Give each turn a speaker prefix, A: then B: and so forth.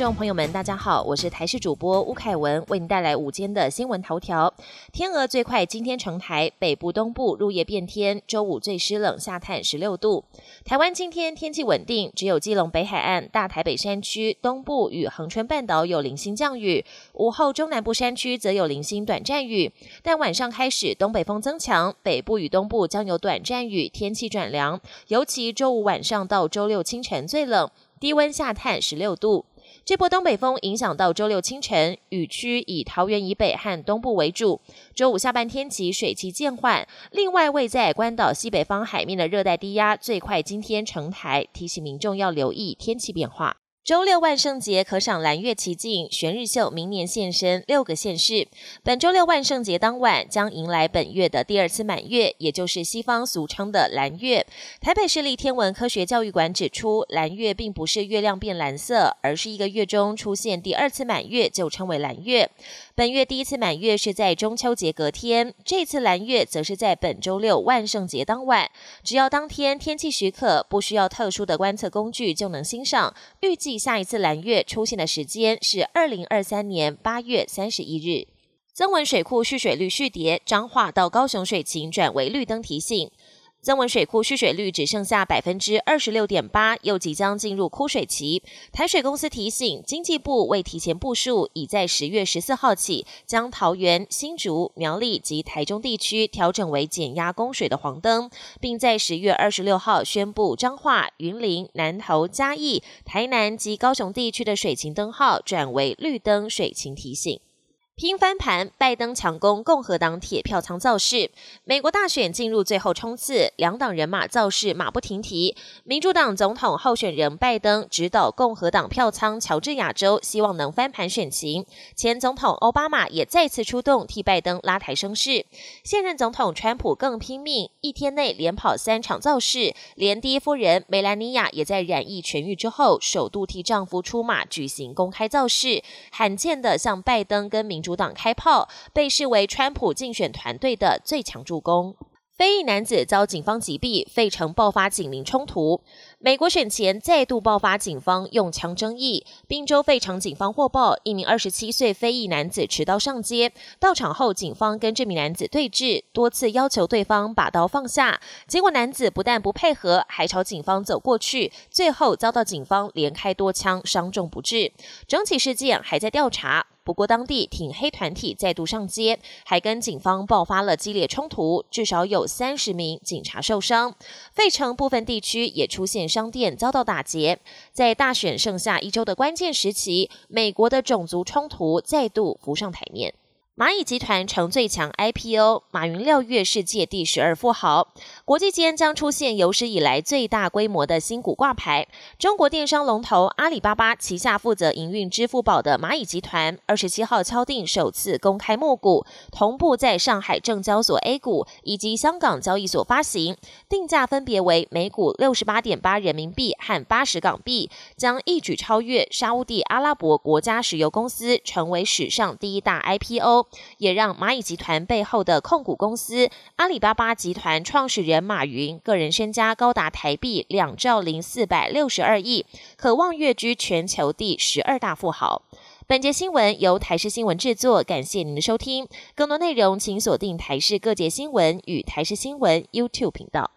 A: 众朋友们，大家好，我是台视主播吴凯文，为您带来午间的新闻头条。天鹅最快今天成台，北部、东部入夜变天，周五最湿冷，下探十六度。台湾今天天气稳定，只有基隆北海岸、大台北山区、东部与恒春半岛有零星降雨，午后中南部山区则有零星短暂雨。但晚上开始东北风增强，北部与东部将有短暂雨，天气转凉，尤其周五晚上到周六清晨最冷，低温下探十六度。这波东北风影响到周六清晨，雨区以桃园以北和东部为主。周五下半天起水汽渐缓。另外，位在关岛西北方海面的热带低压最快今天成台，提醒民众要留意天气变化。周六万圣节可赏蓝月奇景，玄日秀明年现身六个县市。本周六万圣节当晚将迎来本月的第二次满月，也就是西方俗称的蓝月。台北市立天文科学教育馆指出，蓝月并不是月亮变蓝色，而是一个月中出现第二次满月就称为蓝月。本月第一次满月是在中秋节隔天，这次蓝月则是在本周六万圣节当晚。只要当天天气许可，不需要特殊的观测工具就能欣赏。预计下一次蓝月出现的时间是二零二三年八月三十一日。增文水库蓄水率续跌，彰化到高雄水情转为绿灯提醒。增文水库蓄水率只剩下百分之二十六点八，又即将进入枯水期。台水公司提醒，经济部为提前部署，已在十月十四号起，将桃园、新竹、苗栗及台中地区调整为减压供水的黄灯，并在十月二十六号宣布彰化、云林、南投、嘉义、台南及高雄地区的水情灯号转为绿灯水情提醒。拼翻盘，拜登强攻共和党铁票仓造势。美国大选进入最后冲刺，两党人马造势马不停蹄。民主党总统候选人拜登指导共和党票仓乔治亚州，希望能翻盘选情。前总统奥巴马也再次出动替拜登拉抬声势。现任总统川普更拼命，一天内连跑三场造势，连第一夫人梅兰妮亚也在染疫痊愈之后，首度替丈夫出马举行公开造势，罕见的向拜登跟民主。主党开炮，被视为川普竞选团队的最强助攻。非裔男子遭警方击毙，费城爆发警民冲突。美国选前再度爆发警方用枪争议。宾州费城警方获报，一名二十七岁非裔男子持刀上街，到场后警方跟这名男子对峙，多次要求对方把刀放下。结果男子不但不配合，还朝警方走过去，最后遭到警方连开多枪，伤重不治。整起事件还在调查。不过，当地挺黑团体再度上街，还跟警方爆发了激烈冲突，至少有三十名警察受伤。费城部分地区也出现商店遭到打劫。在大选剩下一周的关键时期，美国的种族冲突再度浮上台面。蚂蚁集团成最强 IPO，马云六月世界第十二富豪。国际间将出现有史以来最大规模的新股挂牌。中国电商龙头阿里巴巴旗下负责营运支付宝的蚂蚁集团，二十七号敲定首次公开募股，同步在上海证交所 A 股以及香港交易所发行，定价分别为每股六十八点八人民币和八十港币，将一举超越沙地阿拉伯国家石油公司，成为史上第一大 IPO。也让蚂蚁集团背后的控股公司阿里巴巴集团创始人马云个人身家高达台币两兆零四百六十二亿，渴望跃居全球第十二大富豪。本节新闻由台视新闻制作，感谢您的收听。更多内容请锁定台视各界新闻与台视新闻 YouTube 频道。